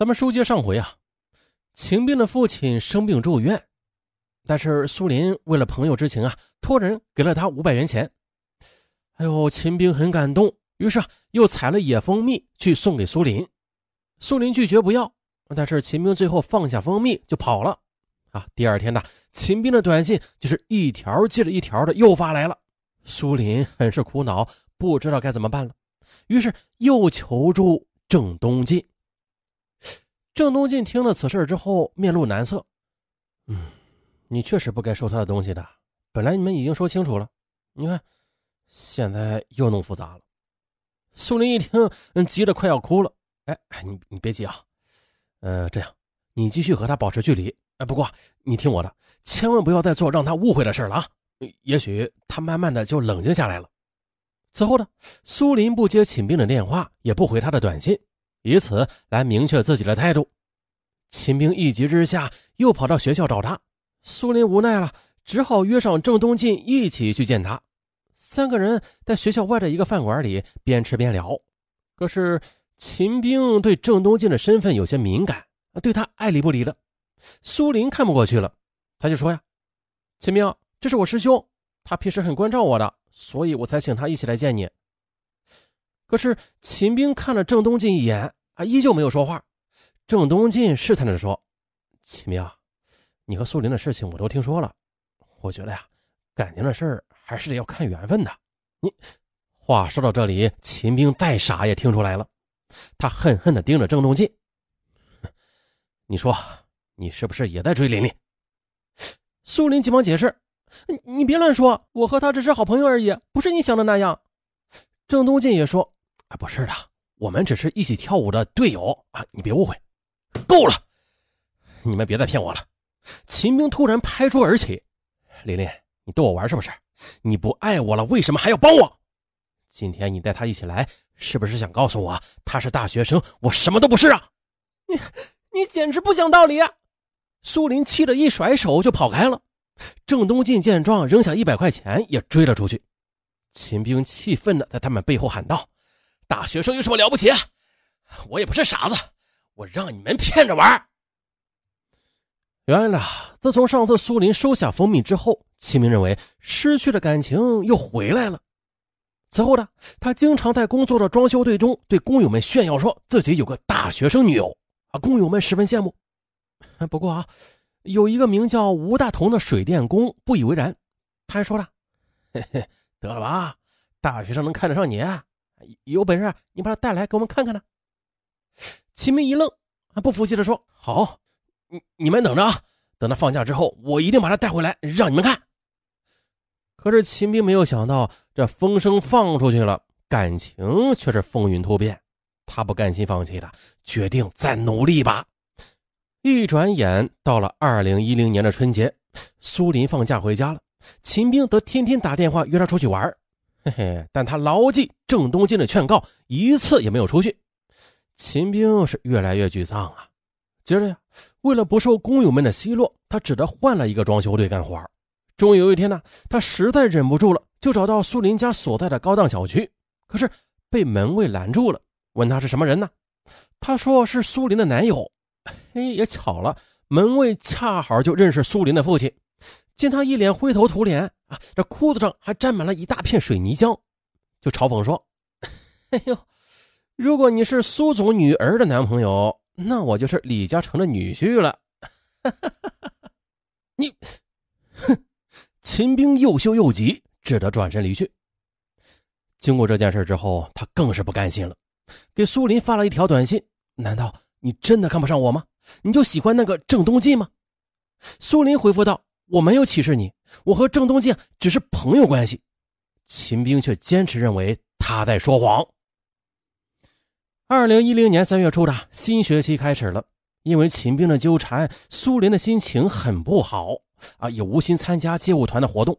咱们书接上回啊，秦兵的父亲生病住院，但是苏林为了朋友之情啊，托人给了他五百元钱。哎呦，秦兵很感动，于是啊又采了野蜂蜜去送给苏林。苏林拒绝不要，但是秦兵最后放下蜂蜜就跑了。啊，第二天呢，秦兵的短信就是一条接着一条的又发来了。苏林很是苦恼，不知道该怎么办了，于是又求助郑东进。郑东进听了此事之后，面露难色。嗯，你确实不该收他的东西的。本来你们已经说清楚了，你看，现在又弄复杂了。苏林一听，嗯，急得快要哭了。哎哎，你你别急啊，呃，这样，你继续和他保持距离。哎，不过你听我的，千万不要再做让他误会的事了啊！也许他慢慢的就冷静下来了。此后呢，苏林不接秦兵的电话，也不回他的短信，以此来明确自己的态度。秦兵一急之下又跑到学校找他，苏林无奈了，只好约上郑东进一起去见他。三个人在学校外的一个饭馆里边吃边聊。可是秦兵对郑东进的身份有些敏感，对他爱理不理的。苏林看不过去了，他就说：“呀，秦兵，这是我师兄，他平时很关照我的，所以我才请他一起来见你。”可是秦兵看了郑东进一眼，啊，依旧没有说话。郑东进试探着说：“秦兵，你和苏林的事情我都听说了，我觉得呀，感情的事儿还是得要看缘分的。”你话说到这里，秦兵再傻也听出来了，他恨恨地盯着郑东进：“你说。”你是不是也在追琳琳？苏林急忙解释：“你你别乱说，我和他只是好朋友而已，不是你想的那样。”郑东进也说：“啊，不是的，我们只是一起跳舞的队友啊，你别误会。”够了，你们别再骗我了。秦兵突然拍桌而起：“琳琳，你逗我玩是不是？你不爱我了，为什么还要帮我？今天你带他一起来，是不是想告诉我他是大学生，我什么都不是啊？你你简直不讲道理啊！”苏林气得一甩手就跑开了，郑东进见状，扔下一百块钱也追了出去。秦兵气愤的在他们背后喊道：“大学生有什么了不起？我也不是傻子，我让你们骗着玩。”原来呢，自从上次苏林收下蜂蜜之后，齐明认为失去的感情又回来了。此后呢，他经常在工作的装修队中对工友们炫耀，说自己有个大学生女友啊，工友们十分羡慕。不过啊，有一个名叫吴大同的水电工不以为然，他还说了：“嘿嘿，得了吧，大学生能看得上你，有本事你把他带来给我们看看呢。”秦明一愣，不服气的说：“好，你你们等着啊，等他放假之后，我一定把他带回来让你们看。”可是秦兵没有想到，这风声放出去了，感情却是风云突变。他不甘心放弃的，决定再努力一把。一转眼到了二零一零年的春节，苏林放假回家了，秦兵则天天打电话约他出去玩嘿嘿，但他牢记郑东进的劝告，一次也没有出去。秦兵是越来越沮丧啊。接着呀，为了不受工友们的奚落，他只得换了一个装修队干活。终于有一天呢，他实在忍不住了，就找到苏林家所在的高档小区，可是被门卫拦住了，问他是什么人呢？他说是苏林的男友。嘿，也巧了，门卫恰好就认识苏林的父亲，见他一脸灰头土脸啊，这裤子上还沾满了一大片水泥浆，就嘲讽说：“ 哎呦，如果你是苏总女儿的男朋友，那我就是李嘉诚的女婿了。”你，哼！秦兵又羞又急，只得转身离去。经过这件事之后，他更是不甘心了，给苏林发了一条短信：“难道？”你真的看不上我吗？你就喜欢那个郑东进吗？苏林回复道：“我没有歧视你，我和郑东进只是朋友关系。”秦兵却坚持认为他在说谎。二零一零年三月初的新学期开始了，因为秦兵的纠缠，苏林的心情很不好啊，也无心参加街舞团的活动。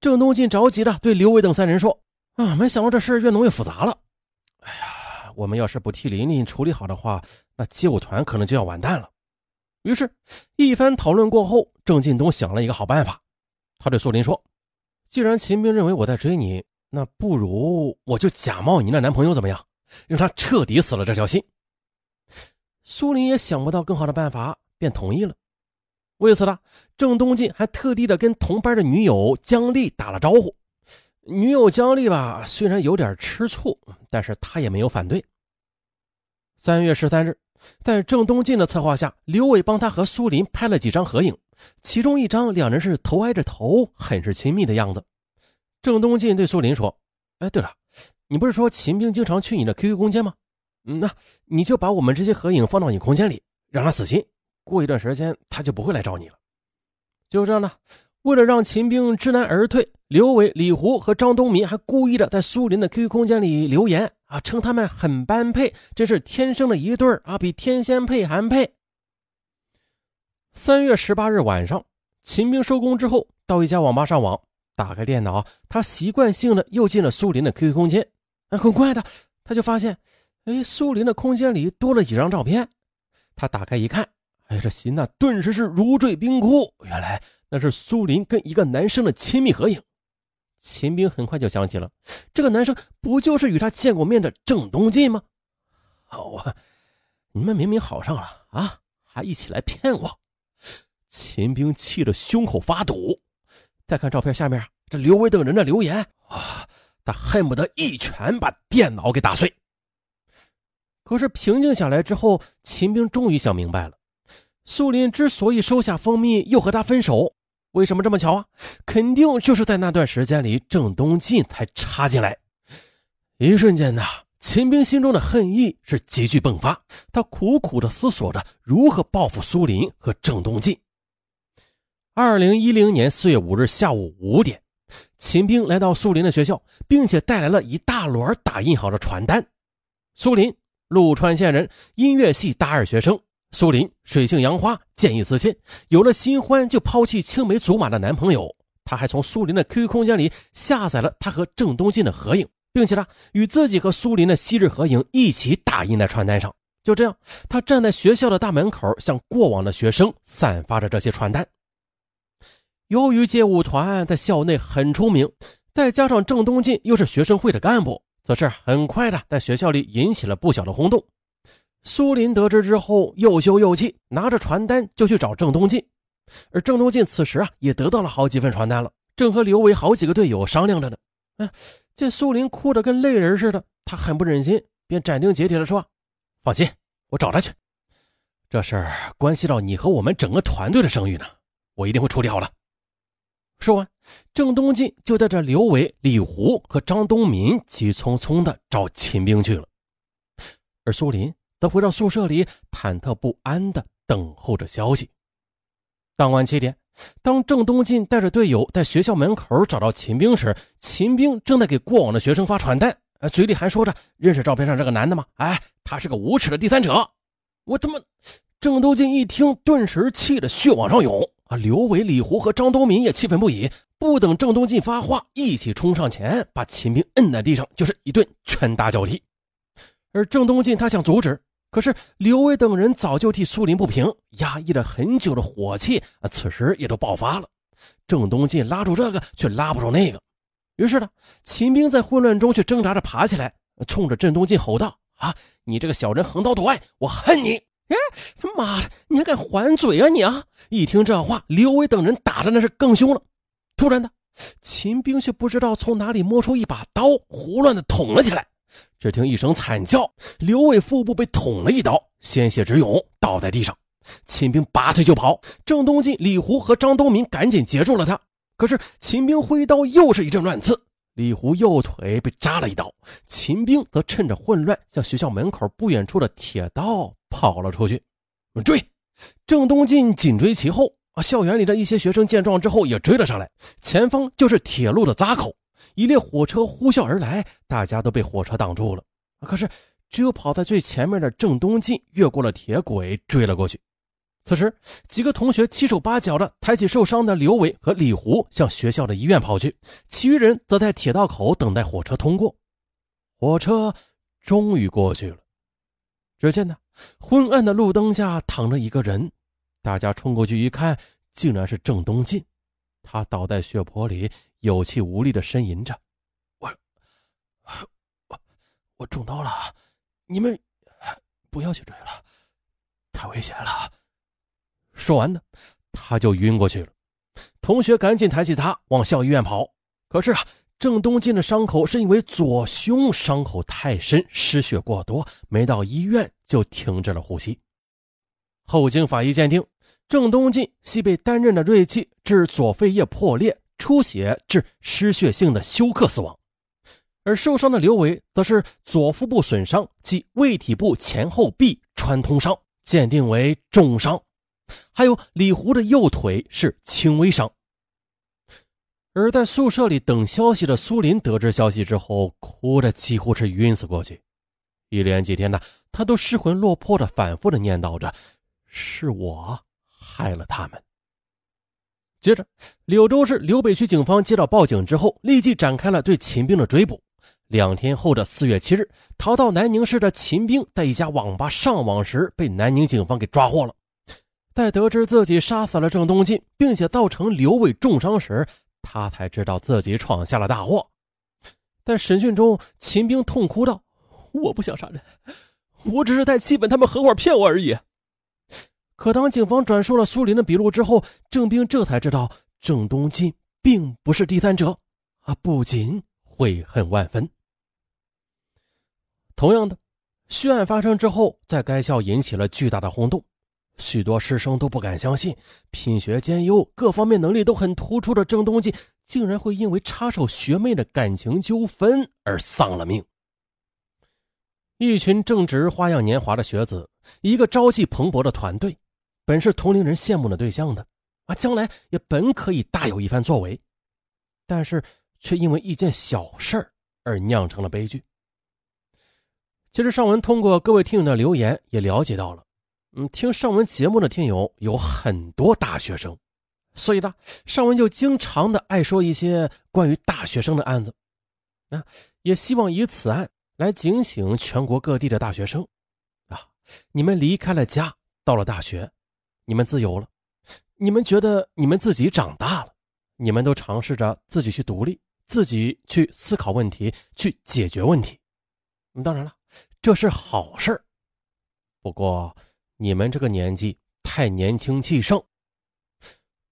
郑东进着急的对刘伟等三人说：“啊，没想到这事越弄越复杂了。哎呀！”我们要是不替琳琳处理好的话，那街舞团可能就要完蛋了。于是，一番讨论过后，郑进东想了一个好办法。他对苏林说：“既然秦兵认为我在追你，那不如我就假冒你那男朋友，怎么样？让他彻底死了这条心。”苏林也想不到更好的办法，便同意了。为此呢，郑东进还特地的跟同班的女友姜丽打了招呼。女友姜丽吧，虽然有点吃醋，但是她也没有反对。三月十三日，在郑东进的策划下，刘伟帮他和苏林拍了几张合影，其中一张两人是头挨着头，很是亲密的样子。郑东进对苏林说：“哎，对了，你不是说秦兵经常去你的 QQ 空间吗？嗯，那你就把我们这些合影放到你空间里，让他死心。过一段时间，他就不会来找你了。就这样呢。”为了让秦兵知难而退，刘伟、李胡和张东民还故意的在苏林的 QQ 空间里留言啊，称他们很般配，真是天生的一对啊，比天仙配还配。三月十八日晚上，秦兵收工之后到一家网吧上网，打开电脑，他习惯性的又进了苏林的 QQ 空间。很快的，他就发现，哎，苏林的空间里多了几张照片。他打开一看，哎，这心呐顿时是如坠冰窟。原来。那是苏林跟一个男生的亲密合影，秦兵很快就想起了这个男生，不就是与他见过面的郑东进吗？好啊，你们明明好上了啊，还一起来骗我！秦兵气得胸口发堵。再看照片下面这刘伟等人的留言啊，他恨不得一拳把电脑给打碎。可是平静下来之后，秦兵终于想明白了，苏林之所以收下蜂蜜，又和他分手。为什么这么巧啊？肯定就是在那段时间里，郑东进才插进来。一瞬间呐，秦兵心中的恨意是急剧迸发，他苦苦的思索着如何报复苏林和郑东进。二零一零年四月五日下午五点，秦兵来到苏林的学校，并且带来了一大摞打印好的传单。苏林，陆川县人，音乐系大二学生。苏林水性杨花，见异思迁，有了新欢就抛弃青梅竹马的男朋友。他还从苏林的 QQ 空间里下载了他和郑东进的合影，并且呢，与自己和苏林的昔日合影一起打印在传单上。就这样，他站在学校的大门口，向过往的学生散发着这些传单。由于街舞团在校内很出名，再加上郑东进又是学生会的干部，此事很快的在学校里引起了不小的轰动。苏林得知之后，又羞又气，拿着传单就去找郑东进。而郑东进此时啊，也得到了好几份传单了，正和刘伟好几个队友商量着呢。哎，见苏林哭得跟泪人似的，他很不忍心，便斩钉截铁地说：“放心，我找他去。这事儿关系到你和我们整个团队的声誉呢，我一定会处理好了。”说完，郑东进就带着刘伟、李胡和张东民急匆匆地找秦兵去了，而苏林。则回到宿舍里，忐忑不安地等候着消息。当晚七点，当郑东进带着队友在学校门口找到秦兵时，秦兵正在给过往的学生发传单，嘴里还说着：“认识照片上这个男的吗？哎，他是个无耻的第三者。”我他妈！郑东进一听，顿时气得血往上涌。啊！刘伟、李胡和张东民也气愤不已，不等郑东进发话，一起冲上前，把秦兵摁在地上，就是一顿拳打脚踢。而郑东进他想阻止。可是刘伟等人早就替苏林不平，压抑了很久的火气啊，此时也都爆发了。郑东进拉住这个，却拉不住那个。于是呢，秦兵在混乱中却挣扎着爬起来，冲着郑东进吼道：“啊，你这个小人横刀夺爱，我恨你！哎，他妈的，你还敢还嘴啊你啊！”一听这话，刘伟等人打的那是更凶了。突然的，秦兵却不知道从哪里摸出一把刀，胡乱的捅了起来。只听一声惨叫，刘伟腹部被捅了一刀，鲜血直涌，倒在地上。秦兵拔腿就跑，郑东进、李胡和张东民赶紧截住了他。可是秦兵挥刀又是一阵乱刺，李胡右腿被扎了一刀，秦兵则趁着混乱向学校门口不远处的铁道跑了出去。追！郑东进紧追其后。啊！校园里的一些学生见状之后也追了上来，前方就是铁路的闸口。一列火车呼啸而来，大家都被火车挡住了。可是，只有跑在最前面的郑东进越过了铁轨，追了过去。此时，几个同学七手八脚的抬起受伤的刘伟和李胡，向学校的医院跑去。其余人则在铁道口等待火车通过。火车终于过去了。只见呢，昏暗的路灯下躺着一个人。大家冲过去一看，竟然是郑东进。他倒在血泊里。有气无力的呻吟着：“我，我，我中刀了！你们不要去追了，太危险了。说完呢，他就晕过去了。同学赶紧抬起他往校医院跑。可是啊，郑东进的伤口是因为左胸伤口太深，失血过多，没到医院就停止了呼吸。后经法医鉴定，郑东进系被单刃的锐器致左肺叶破裂、出血致失血性的休克死亡。而受伤的刘伟则是左腹部损伤及胃体部前后壁穿通伤，鉴定为重伤；还有李胡的右腿是轻微伤。而在宿舍里等消息的苏林得知消息之后，哭的几乎是晕死过去，一连几天呢，他都失魂落魄的反复的念叨着：“是我害了他们。”接着，柳州市柳北区警方接到报警之后，立即展开了对秦兵的追捕。两天后的四月七日，逃到南宁市的秦兵在一家网吧上网时，被南宁警方给抓获了。在得知自己杀死了郑东进，并且造成刘伟重伤时，他才知道自己闯下了大祸。在审讯中，秦兵痛哭道：“我不想杀人，我只是在气愤他们合伙骗我而已。”可当警方转述了苏林的笔录之后，郑兵这才知道郑东进并不是第三者，啊，不仅悔恨万分。同样的，血案发生之后，在该校引起了巨大的轰动，许多师生都不敢相信，品学兼优、各方面能力都很突出的郑东进，竟然会因为插手学妹的感情纠纷而丧了命。一群正值花样年华的学子，一个朝气蓬勃的团队，本是同龄人羡慕的对象的，啊，将来也本可以大有一番作为，但是却因为一件小事而酿成了悲剧。其实上文通过各位听友的留言也了解到了，嗯，听上文节目的听友有很多大学生，所以呢，上文就经常的爱说一些关于大学生的案子，啊，也希望以此案来警醒全国各地的大学生，啊，你们离开了家，到了大学，你们自由了，你们觉得你们自己长大了，你们都尝试着自己去独立，自己去思考问题，去解决问题，当然了。这是好事不过你们这个年纪太年轻气盛，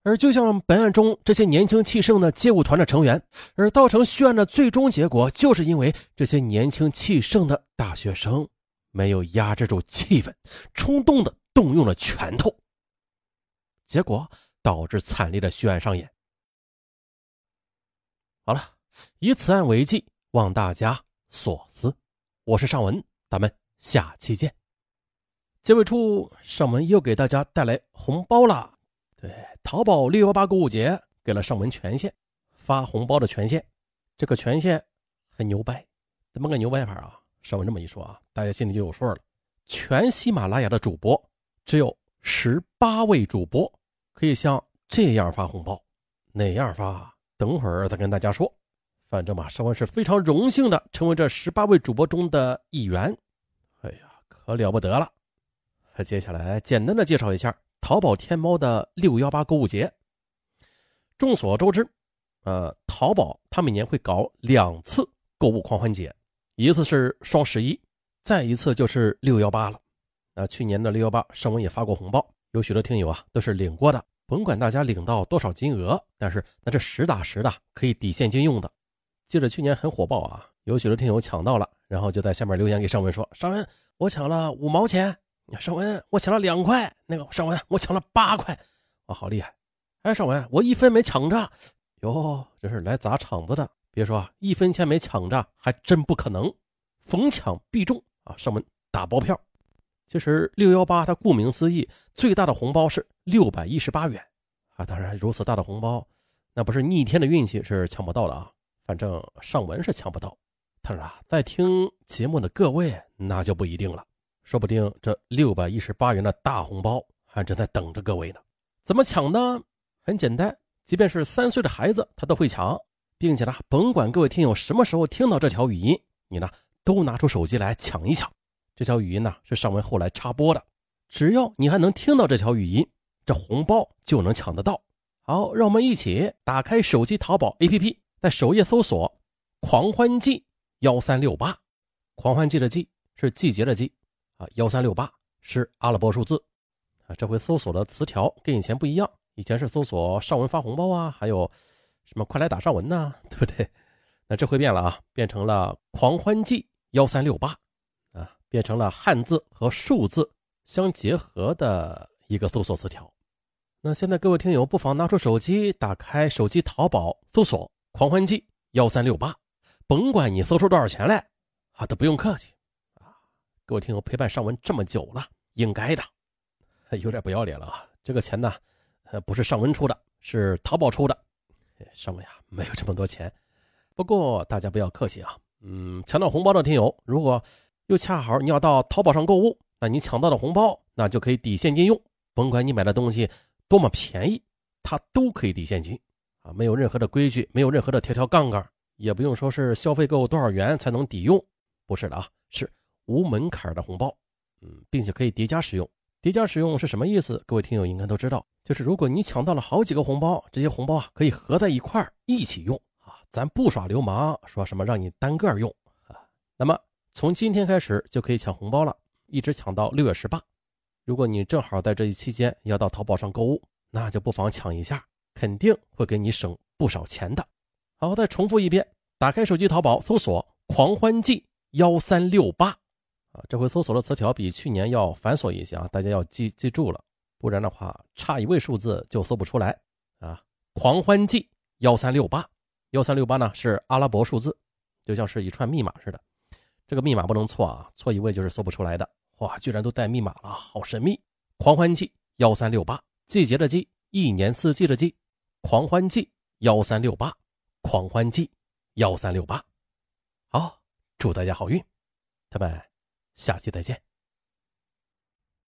而就像本案中这些年轻气盛的街舞团的成员，而造成血案的最终结果，就是因为这些年轻气盛的大学生没有压制住气氛，冲动的动用了拳头，结果导致惨烈的血案上演。好了，以此案为记，望大家所思。我是尚文。咱们下期见。结尾处，尚文又给大家带来红包了。对，淘宝六幺八购物节给了尚文权限，发红包的权限。这个权限很牛掰，怎么个牛掰法啊？尚文这么一说啊，大家心里就有数了。全喜马拉雅的主播只有十八位主播可以像这样发红包，哪样发？等会儿再跟大家说。反正嘛，尚文是非常荣幸的成为这十八位主播中的一员。哎呀，可了不得了！接下来简单的介绍一下淘宝天猫的六幺八购物节。众所周知，呃，淘宝它每年会搞两次购物狂欢节，一次是双十一，再一次就是六幺八了。啊，去年的六幺八，尚文也发过红包，有许多听友啊都是领过的。甭管大家领到多少金额，但是那这实打实的可以抵现金用的。记得去年很火爆啊，有许多听友抢到了，然后就在下面留言给尚文说：“尚文，我抢了五毛钱。”尚文，我抢了两块。那个尚文，我抢了八块。哇，好厉害！哎，尚文，我一分没抢着。哟，这是来砸场子的。别说一分钱没抢着，还真不可能。逢抢必中啊！尚文打包票。其实六幺八它顾名思义，最大的红包是六百一十八元啊。当然，如此大的红包，那不是逆天的运气是抢不到的啊。反正上文是抢不到，但是啊，在听节目的各位那就不一定了，说不定这六百一十八元的大红包还正在等着各位呢。怎么抢呢？很简单，即便是三岁的孩子他都会抢，并且呢，甭管各位听友什么时候听到这条语音，你呢都拿出手机来抢一抢。这条语音呢是上文后来插播的，只要你还能听到这条语音，这红包就能抢得到。好，让我们一起打开手机淘宝 APP。在首页搜索“狂欢季幺三六八”，狂欢季的季是季节的季啊，幺三六八是阿拉伯数字。啊，这回搜索的词条跟以前不一样，以前是搜索上文发红包啊，还有什么快来打上文呐，对不对？那这回变了啊，变成了狂欢季幺三六八，变成了汉字和数字相结合的一个搜索词条。那现在各位听友不妨拿出手机，打开手机淘宝，搜索“狂欢季幺三六八”，甭管你搜出多少钱来，啊，都不用客气啊！各位听友陪伴尚文这么久了，应该的，有点不要脸了啊！这个钱呢，呃，不是尚文出的，是淘宝出的，尚文呀没有这么多钱。不过大家不要客气啊，嗯，抢到红包的听友，如果又恰好你要到淘宝上购物，那你抢到的红包，那就可以抵现金用，甭管你买的东西。多么便宜，它都可以抵现金啊！没有任何的规矩，没有任何的条条杠杠，也不用说是消费够多少元才能抵用，不是的啊，是无门槛的红包，嗯，并且可以叠加使用。叠加使用是什么意思？各位听友应该都知道，就是如果你抢到了好几个红包，这些红包啊可以合在一块儿一起用啊，咱不耍流氓，说什么让你单个用啊。那么从今天开始就可以抢红包了，一直抢到六月十八。如果你正好在这一期间要到淘宝上购物，那就不妨抢一下，肯定会给你省不少钱的。好，再重复一遍，打开手机淘宝，搜索“狂欢季幺三六八”，啊，这回搜索的词条比去年要繁琐一些啊，大家要记记住了，不然的话差一位数字就搜不出来啊。狂欢季幺三六八，幺三六八呢是阿拉伯数字，就像是一串密码似的，这个密码不能错啊，错一位就是搜不出来的。哇，居然都带密码了，好神秘！狂欢季幺三六八，季节的季，一年四季的季，狂欢季幺三六八，狂欢季幺三六八。好，祝大家好运，咱们下期再见。